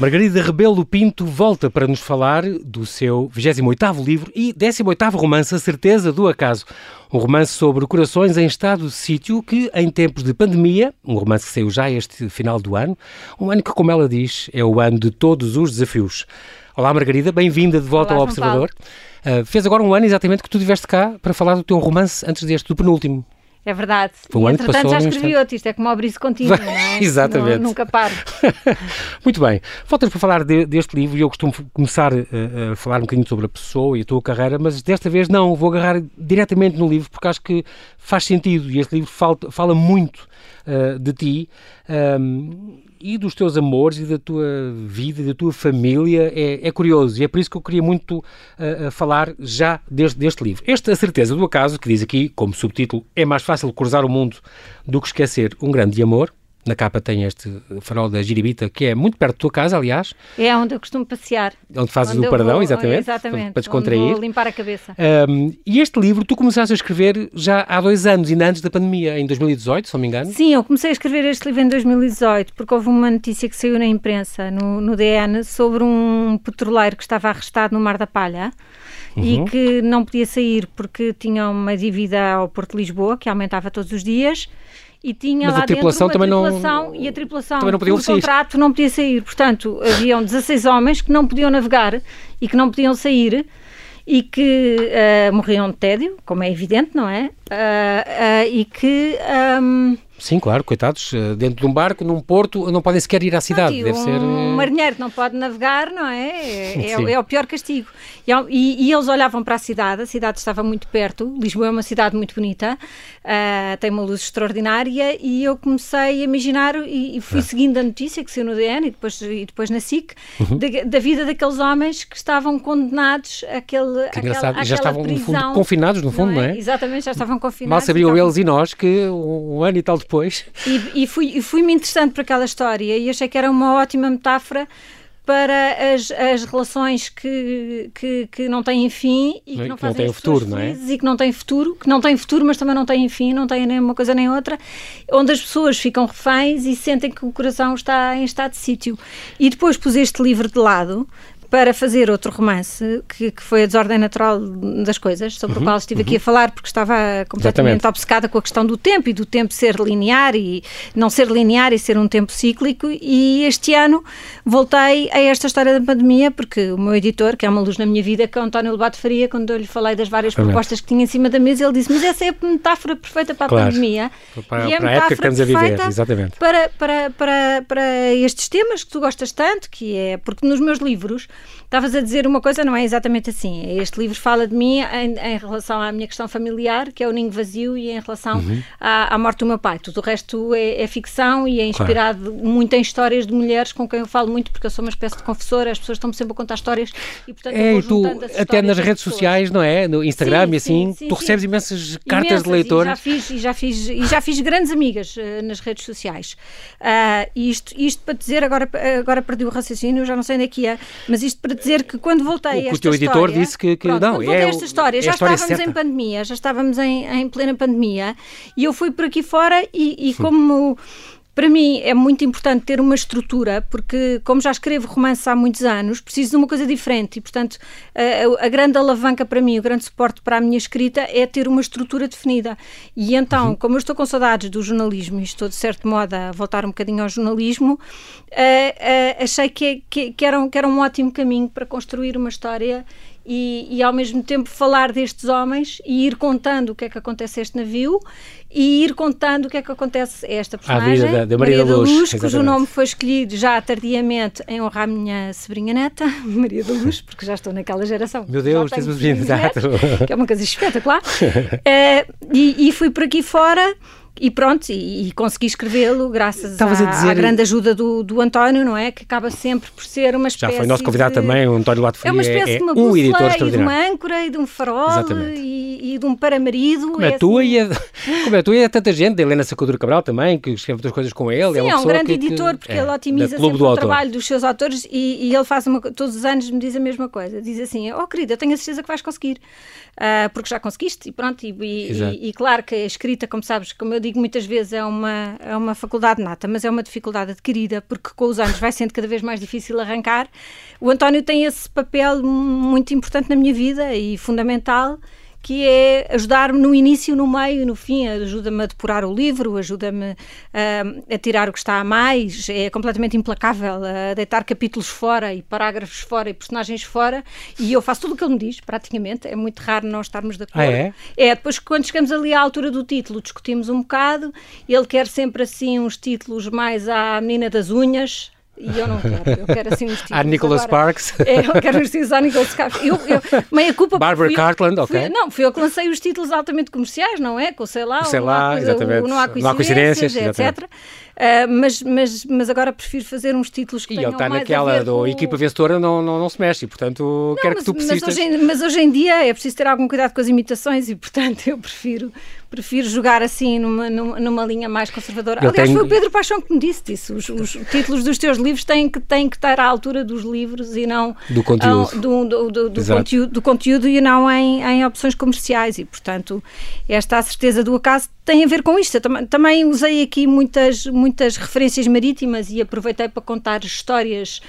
Margarida Rebelo Pinto volta para nos falar do seu 28º livro e 18º romance A Certeza do Acaso. Um romance sobre corações em estado de sítio que, em tempos de pandemia, um romance que saiu já este final do ano, um ano que, como ela diz, é o ano de todos os desafios. Olá Margarida, bem-vinda de volta Olá, ao Observador. Uh, fez agora um ano exatamente que tu estiveste cá para falar do teu romance antes deste, do penúltimo. É verdade. Um e, entretanto, já escrevi outro. Isto é como abriço contínuo, não é? Exatamente. Não, nunca paro. Muito bem. Voltas para falar de, deste livro e eu costumo começar uh, a falar um bocadinho sobre a pessoa e a tua carreira, mas desta vez não, vou agarrar diretamente no livro porque acho que faz sentido e este livro fala, fala muito uh, de ti. Um, e dos teus amores e da tua vida e da tua família é, é, curioso e é por isso que eu queria muito uh, falar já deste, deste livro. Esta Certeza do Acaso, que diz aqui como subtítulo É mais fácil cruzar o mundo do que esquecer um grande amor, na capa tem este farol da Giribita, que é muito perto da tua casa, aliás. É onde eu costumo passear. Onde fazes onde o paradão, vou, exatamente. Exatamente. Para descontrair. Vou limpar a cabeça. Um, e este livro tu começaste a escrever já há dois anos, ainda antes da pandemia, em 2018, se não me engano. Sim, eu comecei a escrever este livro em 2018, porque houve uma notícia que saiu na imprensa, no, no DN, sobre um petroleiro que estava arrestado no Mar da Palha. Uhum. E que não podia sair porque tinha uma dívida ao Porto de Lisboa, que aumentava todos os dias, e tinha Mas lá a tripulação dentro uma também tripulação não, e a tripulação também não por sair. contrato não podia sair. Portanto, haviam 16 homens que não podiam navegar e que não podiam sair e que uh, morriam de tédio, como é evidente, não é? Uh, uh, e que... Um, Sim, claro, coitados, dentro de um barco, num porto, não podem sequer ir à cidade. Não, Deve um ser. marinheiro não pode navegar, não é? É, é, é o pior castigo. E, e, e, eles olhavam para a cidade, a cidade estava muito perto, Lisboa é uma cidade muito bonita, uh, tem uma luz extraordinária, e eu comecei a imaginar e, e fui seguindo a notícia que saiu no DN e depois, e depois na SIC, uhum. da, da, vida daqueles homens que estavam condenados àquele, que engraçado. àquela já estavam prisão, no fundo, confinados, no fundo, não é? Não é? Exatamente, já estavam confinados. Mal sabiam eles e nós que um, ano e tal depois. E, e fui, fui-me interessando por aquela história e achei que era uma ótima metáfora para as, as relações que, que, que não têm fim e que não, que fazem não têm futuro, não é? E que não têm futuro, que não têm futuro, mas também não têm fim, não têm nem uma coisa nem outra, onde as pessoas ficam reféns e sentem que o coração está em estado de sítio. E depois pus este livro de lado para fazer outro romance, que, que, foi A Desordem Natural das Coisas, sobre uhum, o qual estive uhum. aqui a falar, porque estava completamente Exatamente. obcecada com a questão do tempo e do tempo ser linear e não ser linear e ser um tempo cíclico. E este ano voltei a esta história da pandemia, porque o meu editor, que é uma luz na minha vida, que é o António Lobato Faria, quando eu lhe falei das várias Exatamente. propostas que tinha em cima da mesa, ele disse: Mas essa é a metáfora perfeita para a claro. pandemia. Para, e é a época que estamos a viver, exatamente. Para, para, para, para estes temas que tu gostas tanto, que é porque nos meus livros estavas a dizer uma coisa, não é exatamente assim. Este livro fala de mim em, em relação à minha questão familiar, que é o ninho vazio, e em relação uhum. à, à, morte do meu pai. Tudo o resto é, é ficção e é inspirado claro. muito em histórias de mulheres com quem eu falo muito, porque eu sou uma espécie de confessora, as pessoas estão-me sempre a contar histórias e, portanto, é, eu tu, até nas redes sociais, não é? No Instagram sim, e assim, sim, tu sim, recebes imensas cartas imensas, de leitores. E já fiz, e já fiz, e já fiz grandes amigas uh, nas redes sociais. Uh, isto, isto para dizer, agora, agora perdi o raciocínio, já não sei onde é que é, mas isto para dizer que quando voltei o, esta o teu editor história, disse que, que pronto, não, é esta história, é já história estávamos certa. em pandemia, já estávamos em, em plena pandemia e eu fui por aqui fora e, e como para mim é muito importante ter uma estrutura, porque, como já escrevo romances há muitos anos, preciso de uma coisa diferente e, portanto, a, a, grande alavanca para mim, o grande suporte para a minha escrita é ter uma estrutura definida. E então, uhum. como eu estou com saudades do jornalismo e estou, de certo modo, a voltar um bocadinho ao jornalismo, uh, uh, achei que, que, que, era um, que era um ótimo caminho para construir uma história e, e, ao mesmo tempo falar destes homens e ir contando o que é que acontece a este navio e ir contando o que é que acontece a esta personagem, a vida da, da Maria, Maria da Luz, Luz cujo nome foi escolhido já tardiamente em honrar a minha sobrinha neta, Maria da Luz, porque já estou naquela geração. Meu Deus, tens uma exato. Que é uma coisa espetacular. uh, e, e fui por aqui fora e pronto, e, e consegui escrevê-lo graças à, dizer... à, grande ajuda do, do António, não é? Que acaba sempre por ser uma espécie Já foi nosso convidado de... também, o António Lato É uma espécie é, de uma um editor e de uma âncora e de um farol e, e, de um paramarido. Como é, é tua assim... e é, como é tua e é tanta gente, da Helena Sacadura Cabral também, que escreve outras coisas com ele. Sim, é, é um grande que, editor, porque é, ele otimiza sempre o trabalho dos seus autores e, e ele faz uma, todos os anos me diz a mesma coisa. Diz assim, oh querida, eu tenho a certeza que vais conseguir, uh, porque já conseguiste e pronto. E, e, e, claro que a escrita, como sabes, como eu eu digo muitas vezes, é uma, é uma faculdade nata, mas é uma dificuldade adquirida, porque com os anos vai sendo cada vez mais difícil arrancar. O António tem esse papel muito importante na minha vida e fundamental que é ajudar-me no início, no meio e no fim. Ajuda-me a depurar o livro, ajuda-me a, a, tirar o que está a mais. É completamente implacável a deitar capítulos fora e parágrafos fora e personagens fora. E eu faço tudo o que ele me diz, praticamente. É muito raro não estarmos de acordo. Ah, é? É, depois quando chegamos ali à altura do título, discutimos um bocado. Ele quer sempre assim uns títulos mais à menina das unhas e eu não quero. Eu quero assim uns títulos. Nicholas agora. Sparks. É, eu quero os títulos a Nicholas Sparks. Eu, eu, meia culpa. Barbara Cartland, ok. Fui, não, fui eu que lancei os títulos altamente comerciais, não é? Com sei lá, sei lá, coisa, exatamente. O, não há coincidências, não há coincidências etc. Uh, mas, mas, mas agora prefiro fazer uns títulos que e tenham ele está naquela do com... equipa vencedora não, não, não se mexe, portanto não, quero mas, que tu persistas. Mas hoje, mas hoje em dia é preciso ter algum cuidado com as imitações e portanto eu prefiro prefiro jogar assim numa, numa, linha mais conservadora. Ele Aliás, tem... foi o Pedro Paixão que me disse isso. Os, os, títulos dos teus livros têm que, têm que estar à altura dos livros e não do conteúdo, ao, do, do, do, do conteúdo, do conteúdo e não em, em opções comerciais. E, portanto, esta certeza do acaso tem a ver com isto. Eu também, também usei aqui muitas, muitas referências marítimas e aproveitei para contar histórias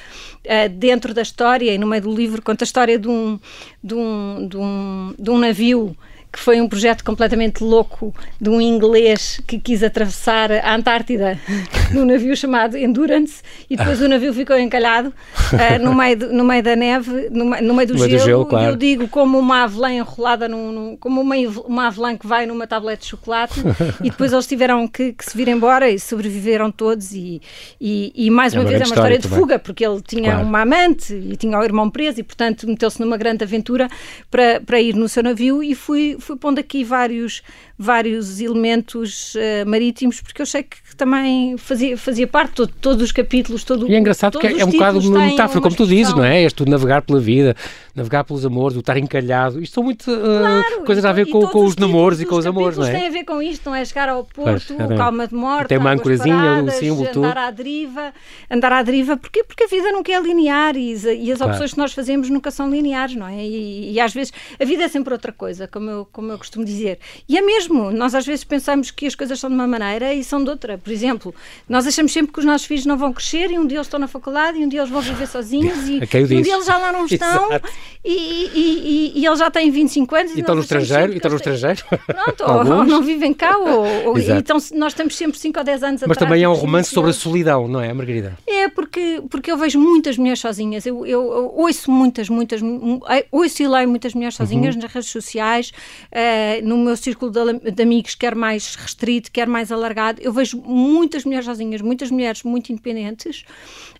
uh, dentro da história e no meio do livro conta a história de um, de um, de um, de um navio que foi um projeto completamente louco de um inglês que quis atravessar a Antártida num navio chamado Endurance e depois o navio ficou encalhado uh, no, meio do, no meio da neve, no, no meio do no gelo. Do gelo claro. Eu digo como uma avelã enrolada, num, num, como uma, uma avelã que vai numa tablete de chocolate e depois eles tiveram que, que, se vir embora e sobreviveram todos e, e, e mais é uma, uma vez é uma história, de fuga porque ele tinha claro. uma amante e tinha o irmão preso e portanto meteu-se numa grande aventura para, para ir no seu navio e fui fui pondo aqui vários, vários elementos uh, marítimos, porque eu achei que também fazia, fazia parte de todos os capítulos. Todo, e é engraçado que é um bocado uma metáfora, como tu dizes, não é? Este navegar pela vida, navegar pelos amores, o estar encalhado. Isto são muito uh, claro, coisas a ver com, com os, os namoros e com os amores, não é? tem a ver com isto, não é? Chegar ao porto, calma de morte, tem uma ancorazinha, o símbolo, andar tudo. à deriva. Andar à deriva, porquê? Porque a vida nunca é linear e, e as claro. opções que nós fazemos nunca são lineares, não é? E, e, às vezes a vida é sempre outra coisa, como eu, como eu costumo dizer. E é mesmo, nós às vezes pensamos que as coisas são de uma maneira e são de outra. Por exemplo, nós achamos sempre que os nossos filhos não vão crescer e um dia eles estão na faculdade e um dia eles vão viver sozinhos e, é e um dia eles já lá não estão e, e, e, eles já têm 25 anos. E, estão no estrangeiro? E estão no estrangeiro? Pronto, ou, ou, não vivem cá, ou, ou então nós estamos sempre 5 ou 10 anos Mas atrás. também é um romance sobre a solidão, não é, Margarida? É, porque, porque eu vejo muitas mulheres sozinhas. Eu, eu, eu ouço muitas, muitas, ouço e leio muitas mulheres sozinhas uhum. nas redes sociais, uh, no meu círculo de, de amigos, quer mais restrito, quer mais alargado. Eu vejo muitas mulheres sozinhas, muitas mulheres muito independentes,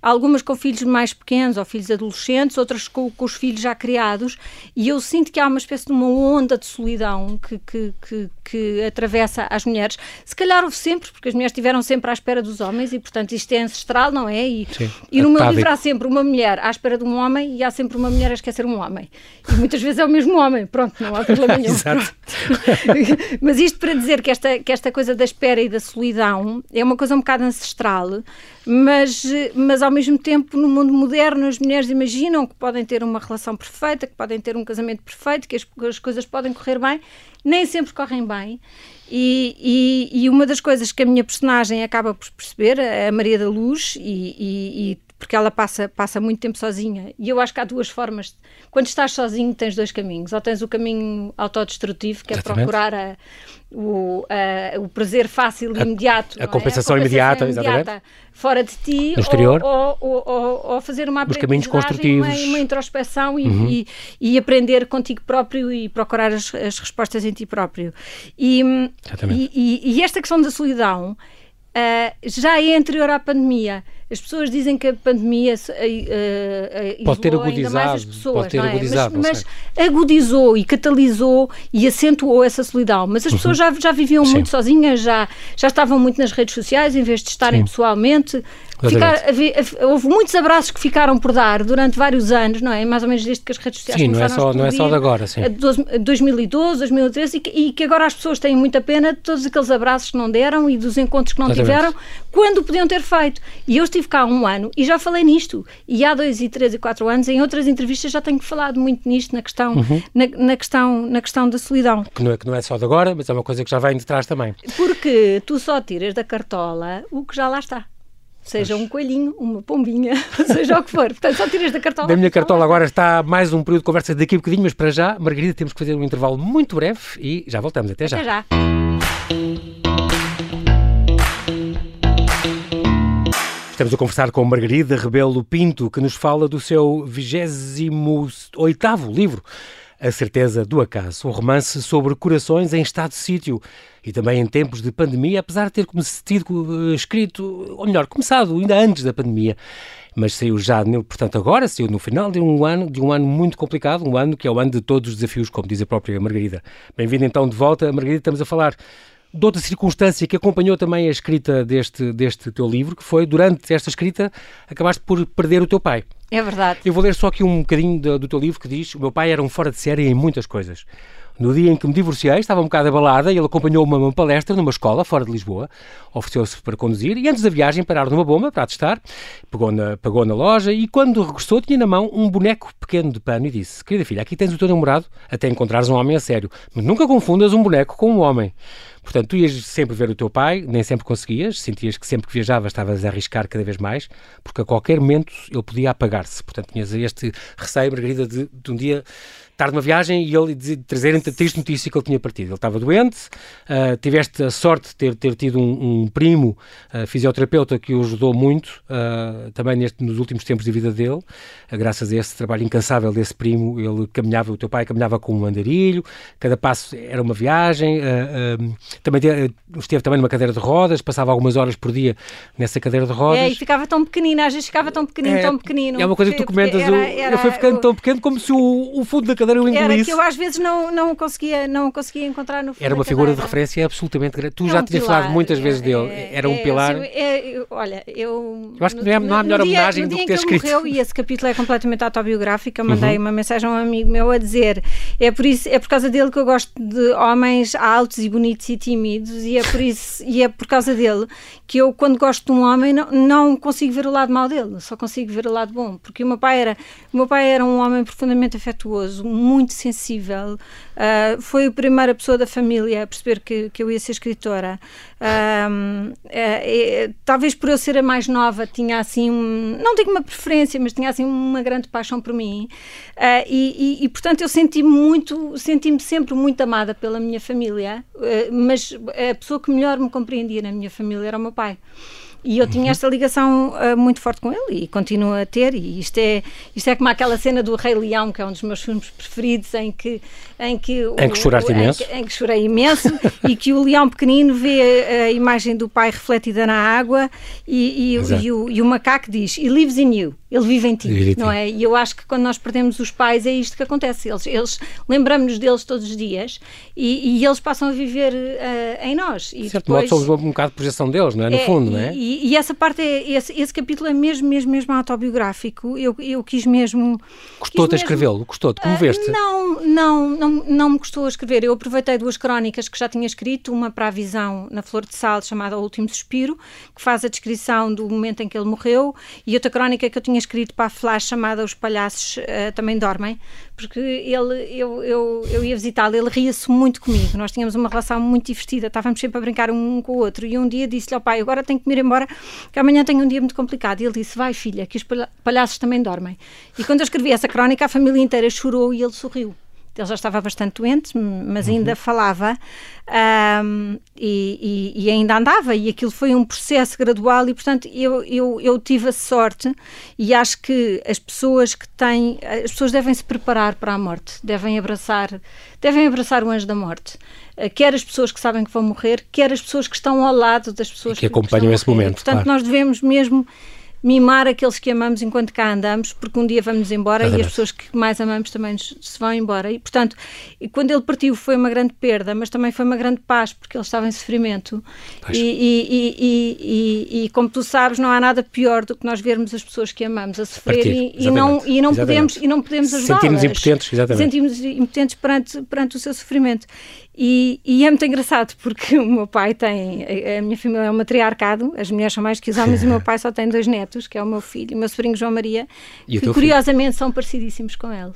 algumas com filhos mais pequenos ou filhos adolescentes, outras com, com os filhos já criados, e eu sinto que há uma espécie de uma onda de solidão que, que, que, que atravessa as mulheres. Se calhar houve sempre, porque as mulheres estiveram sempre à espera dos homens, e portanto isto é ancestral, não é? E, Sim, e no meu livro há sempre uma mulher à espera de um homem e há sempre uma mulher a esquecer um homem. E muitas vezes é o mesmo homem, pronto, não há problema nenhum. Mas isto para dizer que esta, que esta coisa da espera e da solidão é uma coisa um bocado ancestral, mas, mas ao mesmo tempo no mundo moderno as mulheres imaginam que podem ter uma relação perfeita, que podem ter um casamento perfeito, que as, as coisas podem correr bem, nem sempre correm bem. E, e, e, uma das coisas que a minha personagem acaba por perceber, a Maria da Luz, e, porque ela passa, passa muito tempo sozinha, e eu acho que há duas formas. Quando estás sozinho, tens dois caminhos. Ou tens o caminho autodestrutivo, que é Exatamente. procurar a, o, a, o prazer fácil e imediato. A, a, compensação, é? a compensação imediata, imediata fora de ti, no exterior. Ou, ou, ou, ou fazer uma Os caminhos construtivos. Uma, uma introspeção e, uhum. e, e, aprender contigo próprio e procurar as, as respostas em ti próprio. E, e, e, esta questão da solidão uh, já é anterior à pandemia. As pessoas dizem que a pandemia uh, pode ter agudizado, ainda mais as pessoas, pode ter é? agudizado, mas, mas agudizou e catalisou e acentuou essa solidão. Mas as uhum. pessoas já, já viviam Sim. muito sozinhas, já, já estavam muito nas redes sociais em vez de estarem Sim. pessoalmente. Ficar, houve muitos abraços que ficaram por dar durante vários anos, não é? Mais ou menos desde que as redes sociais sim, não é só Não é só de agora, sim. 2012, 2013 e que, e que, agora as pessoas têm muita pena de todos aqueles abraços que não deram e dos encontros que não Exatamente. tiveram, quando podiam ter feito. E eu estive cá há um ano e já falei nisto. E há dois e três e quatro anos, em outras entrevistas, já tenho falado muito nisto, na questão, uhum. na, na, questão, na questão da solidão. Que não, é, que não é só de agora, mas é uma coisa que já vem de trás também. Porque tu só tiras da cartola o que já lá está. Seja um coelhinho, uma pombinha, seja o que for. Portanto, só tiras da cartola. Da minha cartola agora está mais um período de conversa daqui a bocadinho, mas para já, Margarida, temos que fazer um intervalo muito breve e já voltamos. Até já. Até já. Estamos a conversar com Margarida Rebelo Pinto, que nos fala do seu 28º livro, A Certeza do Acaso, um romance sobre corações em estado de sítio e também em tempos de pandemia, apesar de ter sido eh, escrito, ou melhor, começado ainda antes da pandemia, mas saiu já, portanto agora, saiu no final de um ano, de um ano muito complicado, um ano que é o ano de todos os desafios, como diz a própria Margarida. Bem-vinda então de volta, Margarida, estamos a falar de outra circunstância que acompanhou também a escrita deste, deste teu livro, que foi, durante esta escrita, acabaste por perder o teu pai. É verdade. Eu vou ler só aqui um bocadinho do, do teu livro que diz: O meu pai era um fora de série em muitas coisas. No dia em que me divorciei, estava um bocado abalada e ele acompanhou-me a uma palestra numa escola fora de Lisboa. Ofereceu-se para conduzir e antes da viagem pararam numa bomba para testar. Pegou na, pagou na loja e quando regressou tinha na mão um boneco pequeno de pano e disse: Querida filha, aqui tens o teu namorado até encontrares um homem a sério. Mas nunca confundas um boneco com um homem. Portanto, tu ias sempre ver o teu pai, nem sempre conseguias, sentias que sempre que viajavas estavas a arriscar cada vez mais, porque a qualquer momento ele podia apagar-se. Portanto, tinhas este receio, Margarida, de, de um dia estar numa viagem e ele trazer a triste notícia que ele tinha partido. Ele estava doente, uh, tiveste a sorte de ter, ter tido um, um primo uh, fisioterapeuta que o ajudou muito, uh, também neste, nos últimos tempos de vida dele, graças a esse trabalho incansável desse primo, ele caminhava, o teu pai caminhava com um andarilho, cada passo era uma viagem, também esteve também numa cadeira de rodas, passava algumas horas por dia nessa cadeira de rodas. É, e ficava tão pequenino, às vezes ficava tão pequenino, é, tão pequenino. É uma coisa que tu comentas, era, era, eu fui ficando tão pequeno como se o, o fundo da cadeira engolisse. Era que eu às vezes não, não, conseguia, não conseguia encontrar no Era uma figura de referência absolutamente grande. Tu é já um tinhas falado muitas vezes dele, é, era um é, pilar. É, olha, eu... Eu acho que não, há melhor homenagem do que ter escrito. Morreu, e esse capítulo é completamente autobiográfico, eu mandei uhum. uma mensagem a um amigo meu a dizer é por, isso, é por causa dele que eu gosto de homens altos e bonitos e tímidos e é por isso, e é por causa dele que eu, quando gosto de um homem, não, não consigo ver o lado mau dele, só consigo ver o lado bom, porque o meu pai era, o meu pai era um homem profundamente afetuoso, muito sensível, uh, foi a primeira pessoa da família a perceber que, que eu ia ser escritora. Uh, uh, talvez por eu ser a mais nova, tinha assim, um, não digo uma preferência, mas tinha assim uma grande paixão por mim. E, e, e, portanto eu senti muito, senti-me sempre muito amada pela minha família, mas a pessoa que melhor me compreendia na minha família era o meu pai. E eu tinha esta ligação uh, muito forte com ele e continuo a ter. E isto é, isto é como aquela cena do Rei Leão, que é um dos meus filmes preferidos, em que. Em que, em que choraste imenso. Em que, em que chorei imenso e que o leão pequenino vê a, a imagem do pai refletida na água e, e, e, o, e o macaco diz: He lives in you ele vive em ti, não é? E eu acho que quando nós perdemos os pais é isto que acontece. Eles, eles lembramos-nos deles todos os dias e, e, eles passam a viver uh, em nós. E de certo depois, modo somos um bocado de projeção deles, não é? No é, fundo, não é? E, e, essa parte, é, esse, esse capítulo é mesmo, mesmo, mesmo autobiográfico. Eu, eu quis mesmo... Custou-te a escrevê-lo? Custou-te? Como uh, veste? Não, não, não, não me custou a escrever. Eu aproveitei duas crónicas que já tinha escrito, uma para a visão na Flor de Sal, chamada O Último Suspiro, que faz a descrição do momento em que ele morreu, e outra crónica que eu tinha escrito para a Flash chamada Os Palhaços uh, Também Dormem, porque ele, eu, eu, eu ia visitá-lo, ele ria-se muito comigo, nós tínhamos uma relação muito divertida, estávamos sempre a brincar um com o outro, e um dia disse-lhe ao pai, agora tenho que me ir embora, que amanhã tenho um dia muito complicado, e ele disse, vai filha, que os palhaços também dormem. E quando eu escrevi essa crónica, a família inteira chorou e ele sorriu ele já estava bastante doente, mas ainda uhum. falava um, e, e, e, ainda andava, e aquilo foi um processo gradual, e portanto eu, eu, eu tive a sorte, e acho que as pessoas que têm, as pessoas devem se preparar para a morte, devem abraçar, devem abraçar o anjo da morte. Uh, quer as pessoas que sabem que vão morrer, quer as pessoas que estão ao lado das pessoas que, que acompanham esse momento. Portanto, claro. nós devemos mesmo mimar aqueles que amamos enquanto cá andamos, porque um dia vamos embora e as pessoas que mais amamos também se vão embora. E, portanto, quando ele partiu foi uma grande perda, mas também foi uma grande paz, porque ele estava em sofrimento. E, e, e, e, como tu sabes, não há nada pior do que nós vermos as pessoas que amamos a sofrer e, não, e, não podemos, e não podemos ajudá-las. Sentimos impotentes, exatamente. Sentimos impotentes perante, perante o seu sofrimento. E, e, é muito engraçado porque o meu pai tem, a minha família é um matriarcado, as mulheres são mais que os homens, e o meu pai só tem dois netos, que é o meu filho e o meu sobrinho João Maria, e que curiosamente filho? são parecidíssimos com ele.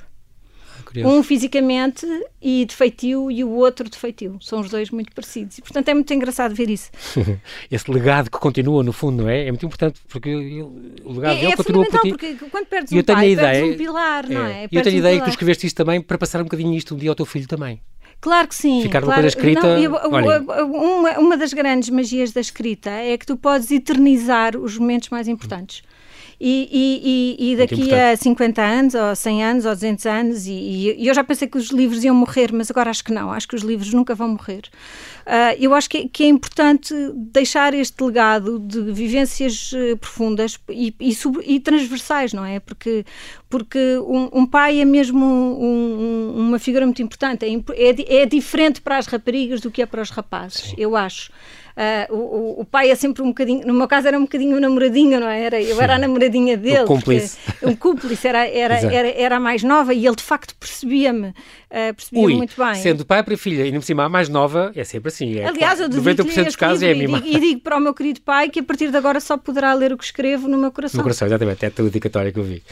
Ah, um fisicamente e defeitio e o outro defeitio. São os dois muito parecidos. E, portanto, é muito engraçado ver isso. Esse legado que continua, no fundo, não é? É muito importante porque o legado é, dele é continua por ti. porque quando perdes um eu tenho pai, a ideia, um pilar, não é? é? Eu tenho a ideia um que tu escreveste isto também para passar um bocadinho isto um dia ao teu filho também. Claro que sim. Ficar claro. uma coisa escrita. Não, eu, uma, uma das grandes magias da escrita é que tu podes eternizar os momentos mais importantes. E, e, e, daqui a 50 anos, ou 100 anos, ou 200 anos, e, e, eu já pensei que os livros iam morrer, mas agora acho que não, acho que os livros nunca vão morrer. Uh, eu acho que é, que é, importante deixar este legado de vivências uh, profundas e, e, transversais, não é? Porque, porque um, um pai é mesmo um, um, uma figura muito importante, é, é, é, diferente para as raparigas do que é para os rapazes, Sim. eu acho. Uh, o, o, pai é sempre um bocadinho, no meu caso era um bocadinho o namoradinho, não é? Era, eu era a namoradinha dele. O cúmplice. Um cúmplice, era, era, era, era, a mais nova e ele de facto percebia-me uh, percebia muito bem. Sendo pai para filha e no cima a mais nova, é sempre assim. É, Aliás, eu 90% dos casos é a mim. E, e digo para o meu querido pai que a partir de agora só poderá ler o que escrevo no meu coração. No coração, exatamente. É a dedicatória que eu vi.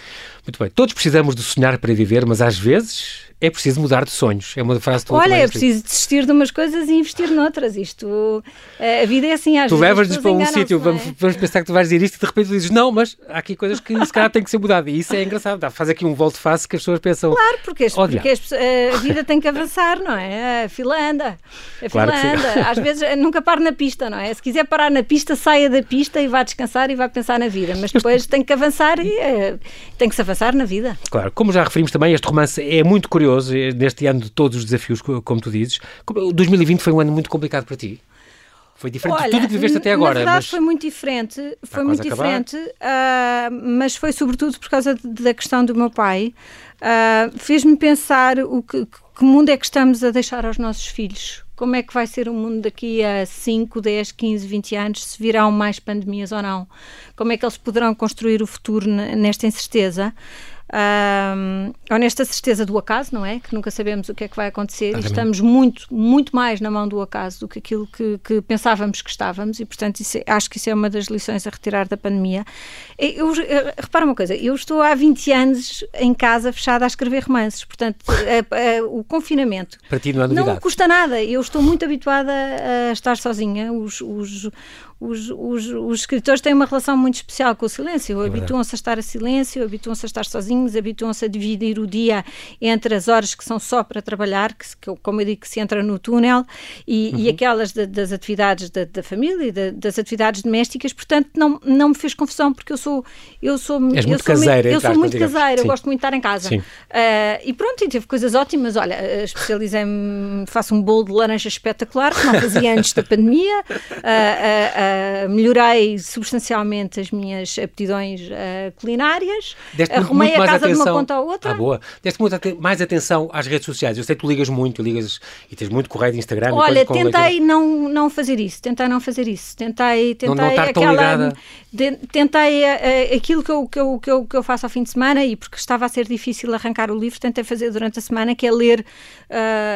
Muito bem. Todos precisamos de sonhar para viver, mas às vezes é preciso mudar de sonhos. É uma frase toda Olha, é preciso desistir de umas coisas e investir noutras. Isto, eh, a vida é assim, às tu vezes. Tu levas-nos para um sítio, vamos, é? vamos, pensar que tu vais dizer isto e de repente dizes não, mas há aqui coisas que se calhar têm que ser mudadas. E isso é engraçado. Dá, faz aqui um volte-face que as pessoas pensam. Claro, porque, as, porque as, a vida tem que avançar, não é? A fila anda. A fila claro anda. Às vezes eh, nunca para na pista, não é? Se quiser parar na pista, saia da pista e vá descansar e vá pensar na vida. Mas depois tem que avançar e tem que se avançar na vida. Claro, como já referimos também, este romance é muito curioso neste ano ano de todos os desafios, como tu dizes. 2020 foi um ano muito complicado para ti? Foi diferente Olha, de tudo que viveste até agora. Na verdade, mas... foi muito diferente. Foi muito diferente, uh, mas foi sobretudo por causa da questão do meu pai. Uh, Fez-me pensar o que, que mundo é que estamos a deixar aos nossos filhos. Como é que vai ser o mundo daqui a 5, 10, 15, 20 anos, se virão mais pandemias ou não? Como é que eles poderão construir o futuro nesta incerteza? Um, honesta certeza do acaso, não é? Que nunca sabemos o que é que vai acontecer e estamos muito, muito mais na mão do acaso do que aquilo que, que pensávamos que estávamos e, portanto, isso, é, acho que isso é uma das lições a retirar da pandemia. Eu, eu, repara uma coisa, eu estou há 20 anos em casa fechada a escrever romances, portanto, a, a, o confinamento não, não custa nada. Eu estou muito habituada a estar sozinha. Os, os, os, os, os, escritores têm uma relação muito especial com o silêncio. É habituam-se a estar a silêncio, habituam-se a estar sozinhos, habituam-se a dividir o dia entre as horas que são só para trabalhar, que, que como eu digo, que se entra no túnel, e, uhum. e aquelas de, das atividades da, da família e de, das atividades domésticas. Portanto, não, não me fez confusão, porque eu sou. Eu sou, És eu muito sou caseira, eu sou muito caseira, eu gosto muito de estar em casa. Uh, e pronto, e teve coisas ótimas. Olha, especializei-me, faço um bolo de laranja espetacular, que não fazia antes da pandemia. Uh, uh, Uh, melhorei substancialmente as minhas aptidões uh, culinárias, Deste arrumei muito, a casa atenção. de uma ponta à outra. Ah, boa. Deste muito mais atenção às redes sociais. Eu sei que tu ligas muito, ligas e tens muito correio de Instagram. Olha, tentei não, não fazer isso, tentei não fazer isso. Tentei, tentei não, não estar aquela. ligada. De, tentei uh, aquilo que eu, que, eu, que, eu, que eu faço ao fim de semana e porque estava a ser difícil arrancar o livro, tentei fazer durante a semana, que é ler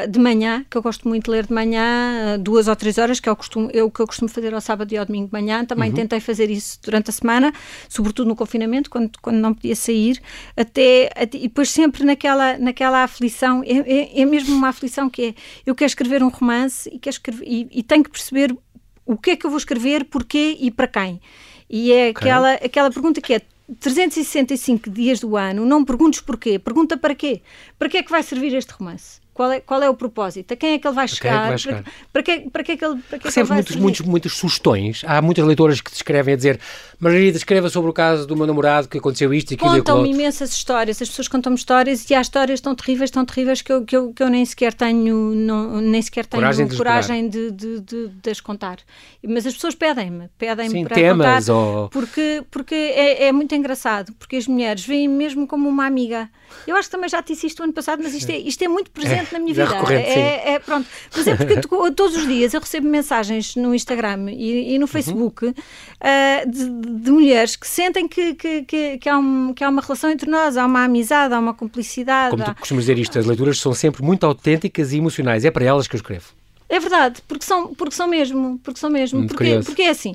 de manhã, que eu gosto muito de ler de manhã, duas ou três horas, que é o, costumo, é o que eu costumo fazer ao sábado e ao domingo de manhã, também uhum. tentei fazer isso durante a semana, sobretudo no confinamento, quando, quando não podia sair, até, até e depois sempre naquela, naquela aflição, é, é, é, mesmo uma aflição que é, eu quero escrever um romance e, quero escrever, e, e tenho que perceber o que é que eu vou escrever, porquê e para quem. E é okay. aquela, aquela pergunta que é 365 dias do ano, não perguntes porquê, pergunta para quê. Para que é que vai servir este romance? Qual é, qual é o propósito? A quem é que ele vai chegar? É vai chegar? Para, que, para que é que ele, para que Recebe é que muitos, muitos, muitas sugestões. Há muitas leitoras que te escrevem a dizer Margarida, escreva sobre o caso do meu namorado que aconteceu isto e aquilo Contam-me imensas histórias. As pessoas contam-me histórias e há histórias tão terríveis, tão terríveis que eu, que eu, que eu nem sequer tenho, não, nem sequer tenho coragem, de, coragem de, de, de, de, as contar. Mas as pessoas pedem-me, pedem-me para temas contar ou... porque, porque é, é muito engraçado, porque as mulheres veem mesmo como uma amiga. Eu acho que também já disse isto ano passado, mas isto é, isto é muito presente na minha vida. É, é, pronto. Mas é porque todos os dias eu recebo mensagens no Instagram e, e no Facebook uhum. uh, de, de, mulheres que sentem que, que, que, que, há um, que há uma relação entre nós, há uma amizade, há uma cumplicidade. Como tu costumas dizer isto, as leituras são sempre muito autênticas e emocionais. É para elas que eu escrevo. É verdade, porque são, porque são mesmo, porque são mesmo, porque, porque é assim,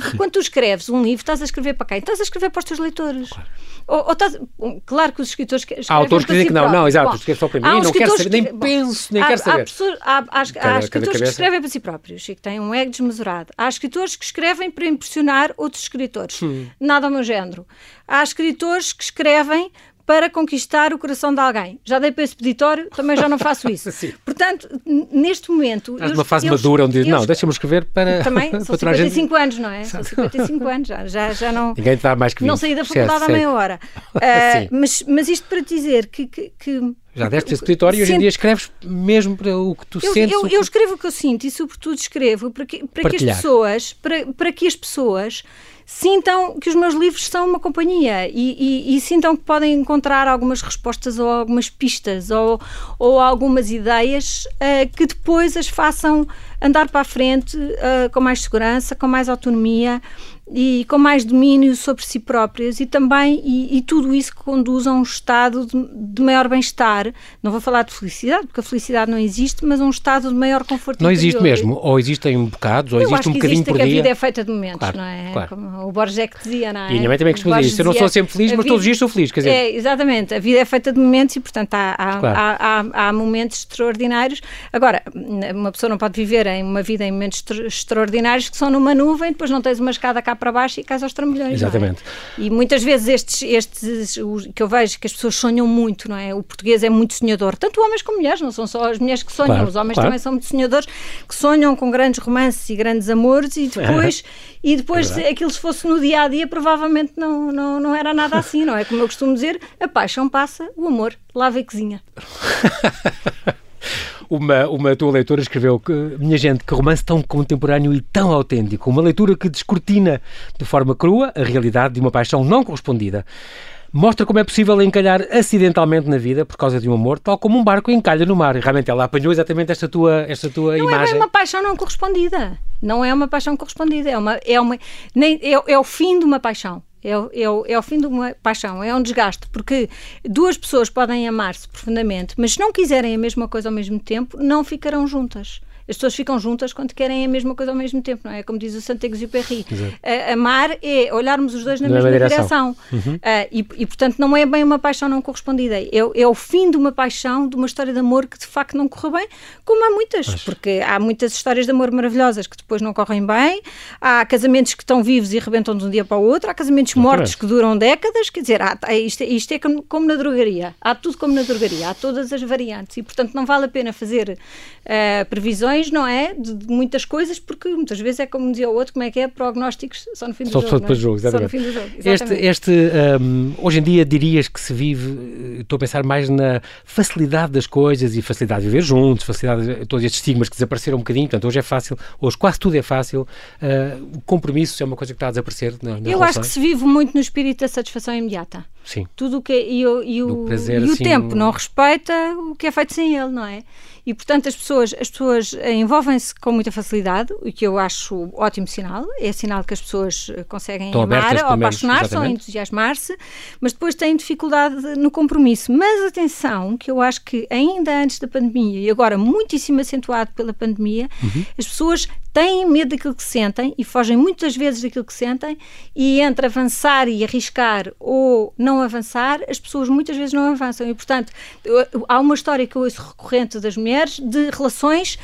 porque quando tu escreves um livro, estás a escrever para quem? Estás a escrever para os teus leitores. Claro. Ou, ou estás, claro que os escritores escrevem Há autores que dizem si que não, não, exato, Bom, escrevo só para mim, não quero saber, nem penso, nem há, quero saber. Há, pessoas, há, há, há escritores que escrevem para si próprios e que têm um ego desmesurado. Há escritores que escrevem para impressionar outros escritores. Hum. Nada ao meu género. Há escritores que escrevem para conquistar o coração de alguém. Já dei para esse peditório, também já não faço isso. Portanto, neste momento. Estás numa fase eles, madura onde diz, não, deixa-me escrever para. Também, são 55 gente... anos, não é? São 55 anos, já, já, já não. Ninguém está mais que 20. Não saí da faculdade à meia hora. Uh, mas, mas isto para dizer que, que, que já deste esse peditório e hoje em dia escreves mesmo para o que tu eu, sentes. Eu, eu, escrevo o que eu sinto e, sobretudo, escrevo para que, para que as pessoas, para, para que as pessoas sintam que os meus livros são uma companhia e, e, e, sintam que podem encontrar algumas respostas ou algumas pistas ou, ou algumas ideias uh, que depois as façam andar para a frente uh, com mais segurança, com mais autonomia e com mais domínio sobre si próprias e também e, e tudo isso que conduz a um estado de, de maior bem-estar. Não vou falar de felicidade, porque a felicidade não existe, mas um estado de maior conforto Não existe mesmo, ou existem bocados, ou Eu existe um bocadinho existe por dia. a vida é feita de momentos, claro, não é? Claro. Como o Borges é que dizia, não é? E a minha mãe também costuma dizer isso. Eu não sou sempre feliz, mas vida, todos os dias sou feliz, quer dizer... É, exatamente. A vida é feita de momentos e, portanto, há, há, claro. há, há, há, momentos extraordinários. Agora, uma pessoa não pode viver em uma vida em momentos extraordinários que são numa nuvem, depois não tens uma escada cá para baixo e cais aos trambolhões. É? Exatamente. É? E muitas vezes estes, estes os, que eu vejo que as pessoas sonham muito, não é? O português é muito sonhador, tanto homens como mulheres, não são só as mulheres que sonham, claro, os homens claro. também são muito sonhadores, que sonham com grandes romances e grandes amores e depois, e depois é se aquilo se fosse no dia a dia, provavelmente não, não, não era nada assim, não é? Como eu costumo dizer, a paixão passa, o amor lava e cozinha. Uma, uma tua leitora escreveu que, minha gente, que romance tão contemporâneo e tão autêntico. Uma leitura que descortina de forma crua a realidade de uma paixão não correspondida. Mostra como é possível encalhar acidentalmente na vida por causa de um amor, tal como um barco encalha no mar. E realmente ela apanhou exatamente esta tua, esta tua não imagem. Não é uma paixão não correspondida. Não é uma paixão correspondida. É, uma, é, uma, nem, é, é o fim de uma paixão. É o, é, é o fim de uma paixão, é um desgaste, porque duas pessoas podem amar-se profundamente, mas se não quiserem a mesma coisa ao mesmo tempo, não ficarão juntas. As pessoas ficam juntas quando querem a mesma coisa ao mesmo tempo, não é? Como diz o Saint-Exupéry. Uh, amar é olharmos os dois na, na mesma direção. direção. Uhum. Uh, e, e, portanto, não é bem uma paixão não correspondida. É, é, o fim de uma paixão, de uma história de amor que de facto não correu bem, como há muitas. Mas... Porque há muitas histórias de amor maravilhosas que depois não correm bem. Há casamentos que estão vivos e rebentam de um dia para o outro. Há casamentos mortos que duram décadas. Quer dizer, há, isto, é, isto é como, como, na drogaria. Há tudo como na drogaria. Há todas as variantes. E, portanto, não vale a pena fazer uh, previsões não é? De, de, muitas coisas, porque muitas vezes é como dizia o outro, como é que é? Prognósticos só no fim do só, jogo. Só depois do jogo, exatamente. Só no fim do jogo, exatamente. Este, este um, hoje em dia dirias que se vive, estou a pensar mais na facilidade das coisas e facilidade de viver juntos, facilidade, todos estes estigmas que desapareceram um bocadinho, portanto hoje é fácil, hoje quase tudo é fácil, uh, o compromisso é uma coisa que está a desaparecer Eu acho que se vive muito no espírito da satisfação imediata. Sim. Tudo o que é, e, o, e, o, prazer, e o assim, tempo não respeita o que é feito sem ele, não é? E, portanto, as pessoas, as pessoas envolvem-se com muita facilidade, o que eu acho ótimo sinal. É sinal que as pessoas eh, conseguem Estão amar ou apaixonar-se ou entusiasmar-se, mas depois têm dificuldade no compromisso. Mas atenção, que eu acho que ainda antes da pandemia, e agora muitíssimo acentuado pela pandemia, uhum. as pessoas têm medo daquilo que sentem e fogem muitas vezes daquilo que sentem e entre avançar e arriscar ou não avançar, as pessoas muitas vezes não avançam. E, portanto, há uma história que eu ouço recorrente das mulheres de relações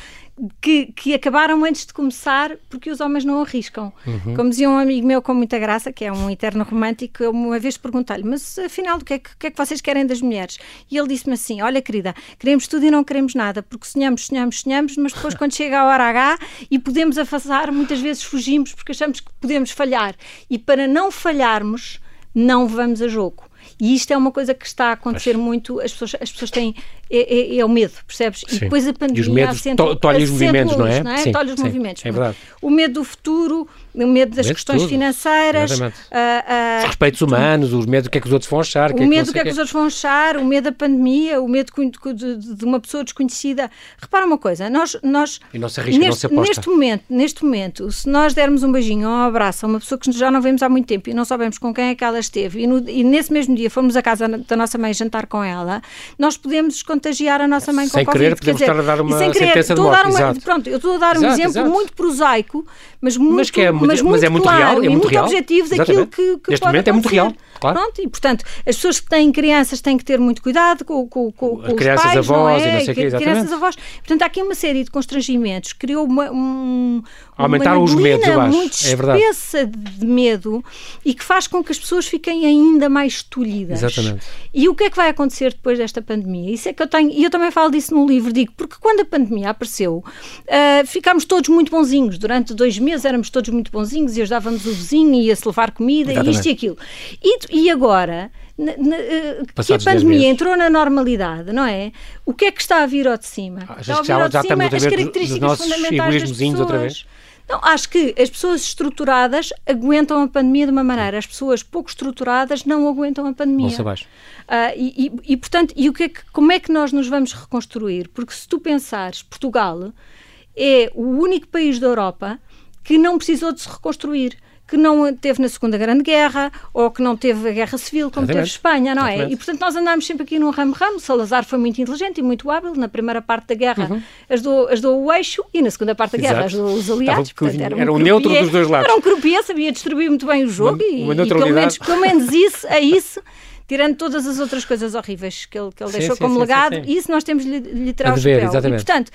que, que acabaram antes de começar porque os homens não arriscam. Uhum. Como dizia um amigo meu com muita graça, que é um eterno romântico, eu uma vez perguntei-lhe, mas afinal, o que, é que, que, é que vocês querem das mulheres? E ele disse-me assim: Olha, querida, queremos tudo e não queremos nada, porque sonhamos, sonhamos, sonhamos, mas depois, quando chega a hora H e podemos afastar, muitas vezes fugimos porque achamos que podemos falhar. E para não falharmos, não vamos a jogo. E isto é uma coisa que está a acontecer Mas... muito, as pessoas, as pessoas têm, é, é, é o medo, percebes? Sim. E depois a pandemia e os medos to, tolhe os movimentos, não é? Não é? Sim, tolhe os sim, movimentos. É verdade. O medo do futuro, o medo das questões financeiras, uh, uh, os respeitos humanos, os medos do que é que os outros vão achar. O que medo do que é que os outros vão achar, o medo da pandemia, o medo de, de, de uma pessoa desconhecida. Repara uma coisa, nós... nós e não se arrisca, neste, não se aposta. Neste momento, neste momento, se nós dermos um beijinho ou um abraço a uma pessoa que já não vemos há muito tempo e não sabemos com quem é que ela esteve e, no, e nesse mesmo dia fomos à casa da nossa mãe jantar com ela, nós podemos contagiar a nossa mãe com sem Covid. Querer, podemos dizer, estar a dar uma sem querer, sentença de morte. Uma, pronto, eu estou a dar um exato, exemplo exato. muito prosaico, mas muito, mas, que é muito, mas, muito mas é muito claro real, é muito, muito real. objetivo daquilo que, que Neste momento é muito real. Claro. Pronto, e portanto, as pessoas que têm crianças têm que ter muito cuidado com, com, com, com os crianças pais, avós não é? e não sei exatamente. Crianças avós. Portanto, há aqui uma série de constrangimentos, criou uma, um, Aumentaram os medos, eu acho. muito é verdade. espessa de medo e que faz com que as pessoas fiquem ainda mais tolhidas. Exatamente. E o que é que vai acontecer depois desta pandemia? Isso é que eu tenho, e eu também falo disso no livro, digo, porque quando a pandemia apareceu, uh, ficámos todos muito bonzinhos. Durante dois meses éramos todos muito bonzinhos e ajudávamos o vizinho, ia-se levar comida, e isto e aquilo. E, e agora na, na, eh, que a pandemia entrou na normalidade, não é? O que é que está a vir ao de cima? Ah, já, já, já estamos a ver as características fundamentais das pessoas. outra vez? Não, acho que as pessoas estruturadas aguentam a pandemia de uma maneira, as pessoas pouco estruturadas não aguentam a pandemia. Vão abaixo. Uh, e, e, e, portanto, e o que é que, como é que nós nos vamos reconstruir? Porque se tu pensares, Portugal é o único país da Europa que não precisou de se reconstruir que não teve na Segunda Grande Guerra ou que não teve a Guerra Civil como Exatamente. teve Espanha, não é? E portanto nós andámos sempre aqui num ramo-ramo. Salazar foi muito inteligente e muito hábil. Na primeira parte da guerra uhum. ajudou, ajudou o eixo e na segunda parte da guerra Exato. ajudou os aliados. Portanto, era, um, era um neutro dos dois lados. Era um croupier, sabia distribuir muito bem o jogo uma, uma e, e, pelo, menos, pelo menos isso, é isso tirando todas as outras coisas horríveis que ele, que ele sim, deixou sim, como sim, legado, isso nós temos de lhe tirar o chapéu. Exatamente. E, portanto,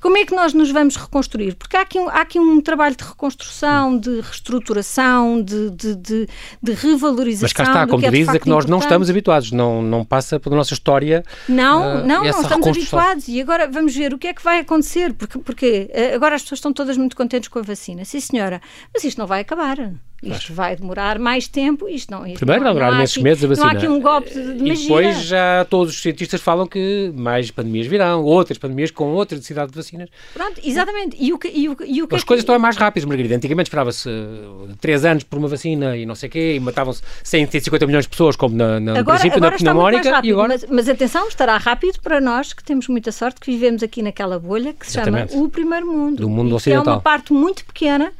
como é que nós nos vamos reconstruir? Porque há aqui, há aqui um trabalho de reconstrução, de reestruturação, de, de, de, de revalorização. Mas cá está, como que é dizes, é que nós não estamos habituados, não, não passa pela nossa história. Não, uh, não, não estamos habituados. E agora vamos ver o que é que vai acontecer, porque, porque eh, agora as pessoas estão todas muito contentes com a vacina. Sim, senhora, mas isto não vai acabar. Isto vai demorar mais tempo. Isto não, isto Primeiro, não, demorar não nesses meses a vacina. Não há aqui um golpe de magia. E depois já todos os cientistas falam que mais pandemias virão, outras pandemias com outra necessidade de vacinas. Pronto, exatamente. E o que, e o, e o que As é coisas que... estão mais rápidas, Margarida. Antigamente esperava-se 3 anos por uma vacina e não sei o quê, e matavam-se 150 milhões de pessoas, como na, na, agora, princípio, agora na pneumónica. Rápido, e agora... mas, mas, atenção, estará rápido para nós que temos muita sorte, que vivemos aqui naquela bolha que se Exatamente. chama o primeiro mundo. Do mundo ocidental. é uma parte muito pequena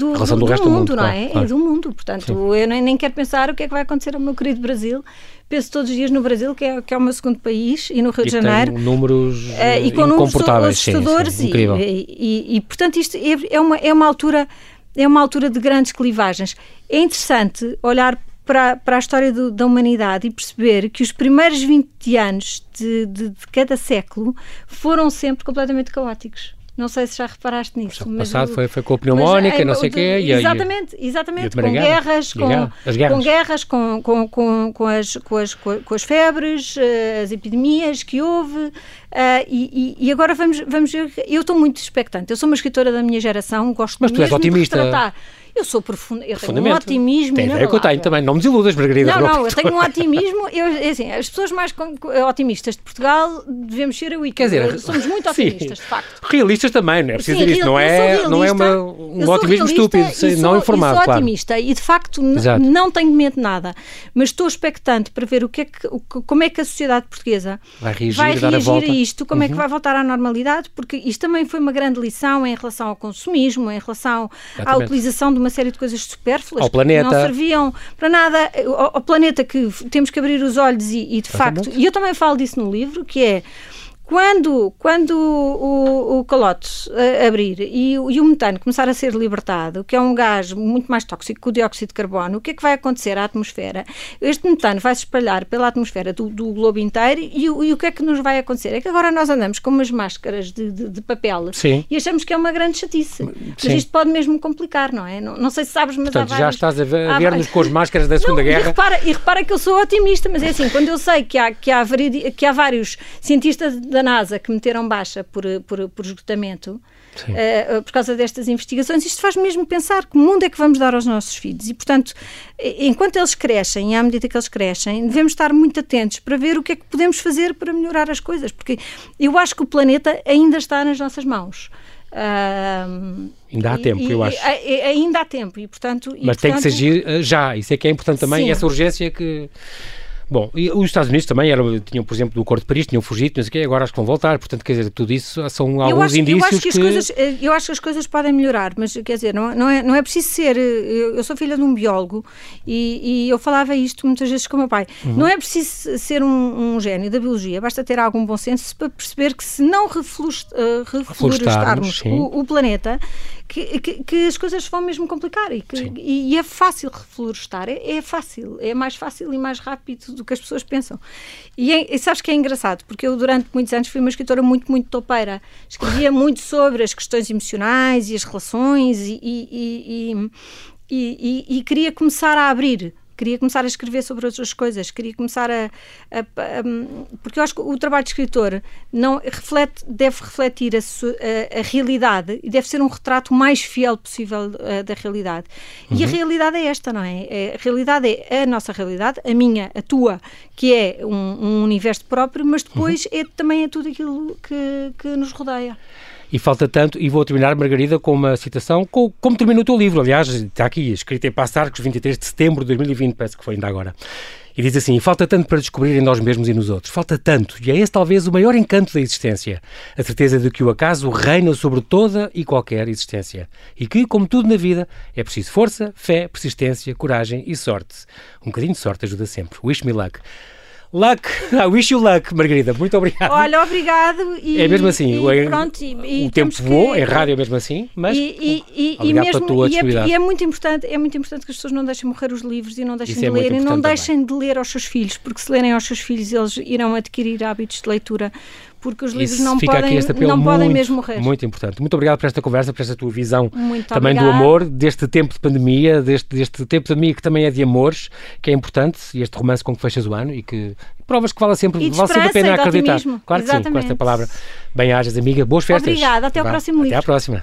do, do, do, resto do mundo, mundo, não claro, é? Claro. É do mundo. Portanto, Sim. eu nem, nem quero pensar o que é que vai acontecer ao meu querido Brasil. Penso todos os dias no Brasil, que é, que é o meu segundo país, e no Rio e de Janeiro. Tem números uh, e com números assustadores. Sim, sim, incrível. E, e, e, portanto, isto é, é, uma, é uma altura é uma altura de grandes clivagens. É interessante olhar para, para a história do, da humanidade e perceber que os primeiros 20 anos de, de, de cada século foram sempre completamente caóticos. Não sei se já reparaste nisso. O passado foi, foi com a pneumónica, mas, não sei o quê. E, exatamente, exatamente. Com guerras, com, guerras, com, guerras com, com, com, com, as, com, as, com as febres, eh, as epidemias que houve. Uh, e, e, agora vamos, vamos ver. Eu estou muito expectante. Eu sou uma escritora da minha geração, gosto mas tu és otimista. de retratar. Eu sou profundo, eu tenho um otimismo Tem ideia que eu tenho também, não me desiludas, Margarida. Não, não, eu tenho um otimismo, eu, é assim, as pessoas mais otimistas de Portugal devemos ser eu e Quer dizer, somos muito otimistas, sim. de facto. Realistas também, não é preciso sim, dizer isso, não é, não é uma, um otimismo estúpido, sou, não informado, sou claro. otimista e de facto não tenho medo de nada, mas estou expectante para ver o que é que, como é que a sociedade portuguesa vai reagir, vai reagir a, a isto, como uhum. é que vai voltar à normalidade, porque isto também foi uma grande lição em relação ao consumismo, em relação Exatamente. à utilização de uma série de coisas supérfluas ao planeta. que não serviam para nada, ao, ao planeta que temos que abrir os olhos e, e de Exatamente. facto, e eu também falo disso no livro, que é Quando, quando o, o calote uh, abrir e, e, o metano começar a ser libertado, que é um gás muito mais tóxico que o dióxido de carbono, o que é que vai acontecer à atmosfera? Este metano vai se espalhar pela atmosfera do, do globo inteiro e, e, o que é que nos vai acontecer? É que agora nós andamos com umas máscaras de, de, de papel Sim. e achamos que é uma grande chatice. Mas isto pode mesmo complicar, não é? Não, não sei se sabes, mas Portanto, há vários, já estás a ver-nos com as máscaras da Segunda não, Guerra. E repara, e repara que eu sou otimista, mas é assim, quando eu sei que há, que há, que há vários cientistas da NASA que meteram baixa por, por, por esgotamento, uh, por causa destas investigações, isto faz mesmo pensar que mundo é que vamos dar aos nossos filhos. E, portanto, enquanto eles crescem, e à medida que eles crescem, devemos estar muito atentos para ver o que é que podemos fazer para melhorar as coisas, porque eu acho que o planeta ainda está nas nossas mãos. Uh, ainda há e, tempo, e, eu acho. ainda há tempo e, portanto... Mas e, tem portanto, que se agir uh, já, isso é que é importante também, sim. essa urgência que... Bom, e os Estados Unidos também eram, tinham, por exemplo, do Acordo de Paris, tinham fugido, não sei o quê, agora acho que vão voltar, portanto, quer dizer, tudo isso são alguns eu acho, indícios eu acho que, que... As coisas, eh, eu acho que as coisas podem melhorar, mas, quer dizer, não, não, é, não é preciso ser... Eh, eu, eu sou filha de um biólogo e, e, eu falava isto muitas vezes com o meu pai. Uhum. Não é preciso ser um, um, gênio da biologia, basta ter algum bom senso para perceber que se não reflorestarmos o, o planeta, que, que, que, as coisas vão mesmo complicar e, que, e, é fácil reflorestar, é, é, fácil, é mais fácil e mais rápido do que as pessoas pensam. E, é, e, sabes que é engraçado, porque eu durante muitos anos fui uma escritora muito, muito topeira. Escrevia muito sobre as questões emocionais e as relações e, e, e queria começar a abrir queria começar a escrever sobre outras coisas, queria começar a, a, a, porque eu acho que o trabalho de escritor não reflete, deve refletir a, a, realidade e deve ser um retrato mais fiel possível uh, da realidade. Uhum. E a uhum. realidade é esta, não é? é? A realidade é a nossa realidade, a minha, a tua, que é um, um universo próprio, mas depois uhum. é também é tudo aquilo que, que nos rodeia. E falta tanto, e vou terminar, Margarida, com uma citação, com, como termina o teu livro, aliás, está aqui, escrito em Passarcos, 23 de setembro de 2020, parece que foi ainda agora. E diz assim: falta tanto para descobrir em nós mesmos e nos outros. Falta tanto. E é esse talvez o maior encanto da existência. A certeza de que o acaso reina sobre toda e qualquer existência. E que, como tudo na vida, é preciso força, fé, persistência, coragem e sorte. Um bocadinho de sorte ajuda sempre. Wish me luck. Luck, I wish you luck, Margarida. Muito obrigado. Olha, obrigado. E, é mesmo assim, e, pronto, e, o tempo voou, que... é rádio mesmo assim, mas e, e, obrigado mesmo, tua disponibilidade. É, e é muito importante, é muito importante que as pessoas não deixem morrer os livros e não deixem Isso de é ler e não deixem também. de ler aos seus filhos, porque se lerem aos seus filhos eles irão adquirir hábitos de leitura porque os livros não, podem, não muito, podem mesmo morrer. Muito importante. Muito obrigado por esta conversa, por esta tua visão muito também obrigada. do amor, deste tempo de pandemia, deste, deste tempo de pandemia que também é de amores, que é importante, e este romance com que fechas o ano e que provas que vale sempre, vale sempre a pena acreditar. Otimismo. Claro que sim, com esta palavra. Bem-ajas, amiga. Boas festas. Obrigada. Até ao próximo livro. Até à próxima.